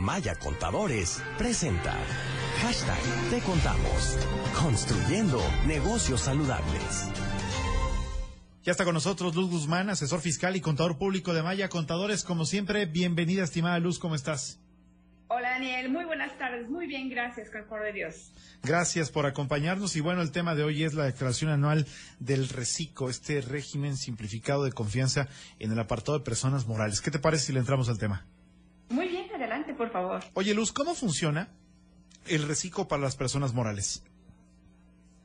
Maya Contadores presenta Hashtag Te Contamos. Construyendo negocios saludables. Ya está con nosotros Luz Guzmán, asesor fiscal y contador público de Maya Contadores. Como siempre, bienvenida, estimada Luz, ¿cómo estás? Hola Daniel, muy buenas tardes, muy bien, gracias, con el favor de Dios. Gracias por acompañarnos y bueno, el tema de hoy es la declaración anual del RECICO, este régimen simplificado de confianza en el apartado de personas morales. ¿Qué te parece si le entramos al tema? Por favor. Oye Luz, ¿cómo funciona el RECICO para las personas morales?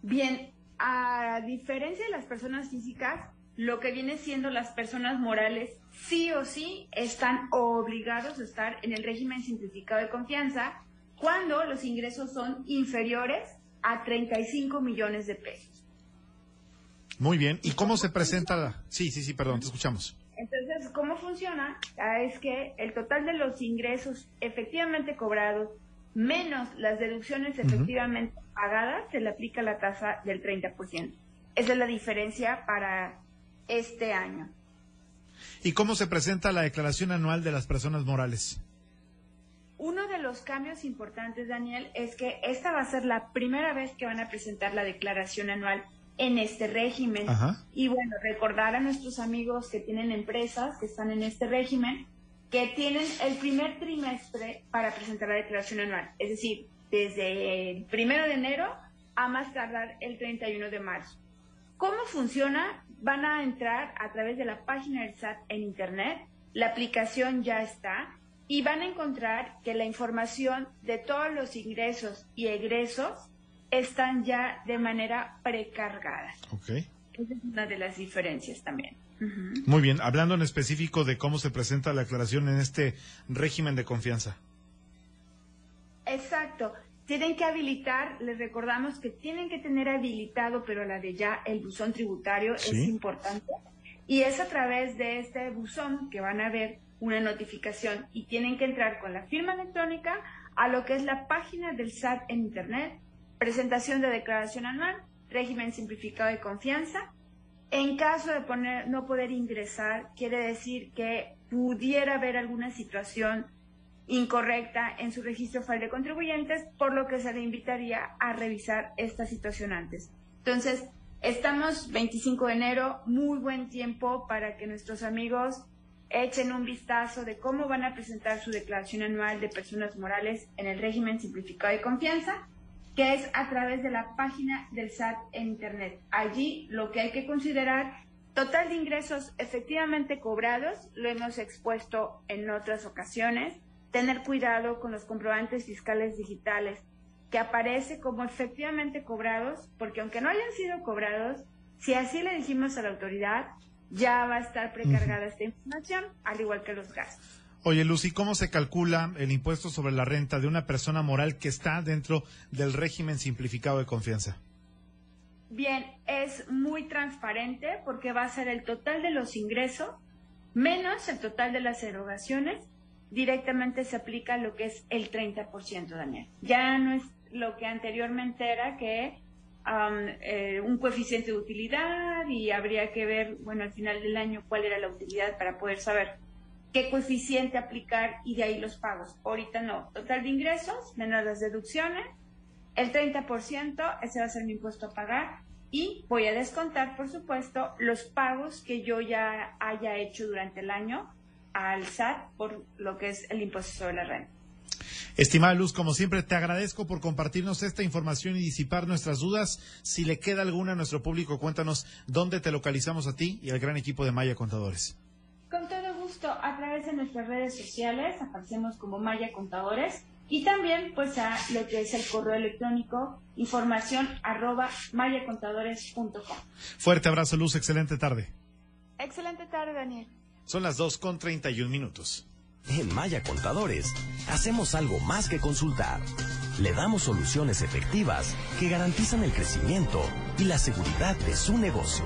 Bien, a diferencia de las personas físicas, lo que viene siendo las personas morales sí o sí están obligados a estar en el régimen simplificado de confianza cuando los ingresos son inferiores a 35 millones de pesos. Muy bien. ¿Y cómo se presenta? La... Sí, sí, sí, perdón, te escuchamos. ¿Cómo funciona? Ah, es que el total de los ingresos efectivamente cobrados menos las deducciones efectivamente pagadas se le aplica la tasa del 30%. Esa es la diferencia para este año. ¿Y cómo se presenta la declaración anual de las personas morales? Uno de los cambios importantes, Daniel, es que esta va a ser la primera vez que van a presentar la declaración anual en este régimen. Y bueno, recordar a nuestros amigos que tienen empresas que están en este régimen que tienen el primer trimestre para presentar la declaración anual. Es decir, desde el primero de enero a más tardar el 31 de marzo. ¿Cómo funciona? Van a entrar a través de la página del SAT en Internet. La aplicación ya está y van a encontrar que la información de todos los ingresos y egresos están ya de manera precargada. Ok. Esa es una de las diferencias también. Muy bien, hablando en específico de cómo se presenta la aclaración en este régimen de confianza. Exacto. Tienen que habilitar, les recordamos que tienen que tener habilitado, pero la de ya, el buzón tributario es importante. Y es a través de este buzón que van a ver una notificación y tienen que entrar con la firma electrónica a lo que es la página del SAT en Internet, presentación de declaración anual, régimen simplificado de confianza. En caso de poner, no poder ingresar, quiere decir que pudiera haber alguna situación incorrecta en su registro file de contribuyentes, por lo que se le invitaría a revisar esta situación antes. Entonces, estamos 25 de enero, muy buen tiempo para que nuestros amigos echen un vistazo de cómo van a presentar su declaración anual de personas morales en el régimen simplificado de confianza, que es a través de la página del SAT en Internet. Allí lo que hay que considerar, total de ingresos efectivamente cobrados, lo hemos expuesto en otras ocasiones, tener cuidado con los comprobantes fiscales digitales, que aparece como efectivamente cobrados, porque aunque no hayan sido cobrados, si así le dijimos a la autoridad, ya va a estar precargada esta información, al igual que los gastos. Oye, Lucy, ¿cómo se calcula el impuesto sobre la renta de una persona moral que está dentro del régimen simplificado de confianza? Bien, es muy transparente porque va a ser el total de los ingresos menos el total de las erogaciones. Directamente se aplica lo que es el 30%, Daniel. Ya no es lo que anteriormente era que eh, un coeficiente de utilidad y habría que ver, bueno, al final del año cuál era la utilidad para poder saber qué coeficiente aplicar y de ahí los pagos. Ahorita no. Total de ingresos, menos las deducciones, el 30%, ese va a ser mi impuesto a pagar y voy a descontar, por supuesto, los pagos que yo ya haya hecho durante el año al SAT por lo que es el impuesto sobre la renta. Estimada Luz, como siempre, te agradezco por compartirnos esta información y disipar nuestras dudas. Si le queda alguna a nuestro público, cuéntanos dónde te localizamos a ti y al gran equipo de Maya Contadores. Gusto, a través de nuestras redes sociales aparecemos como Maya Contadores y también pues a lo que es el correo electrónico información arroba mayacontadores.com. Fuerte abrazo, Luz, excelente tarde. Excelente tarde, Daniel. Son las 2 con 31 minutos. En Maya Contadores hacemos algo más que consultar. Le damos soluciones efectivas que garantizan el crecimiento y la seguridad de su negocio.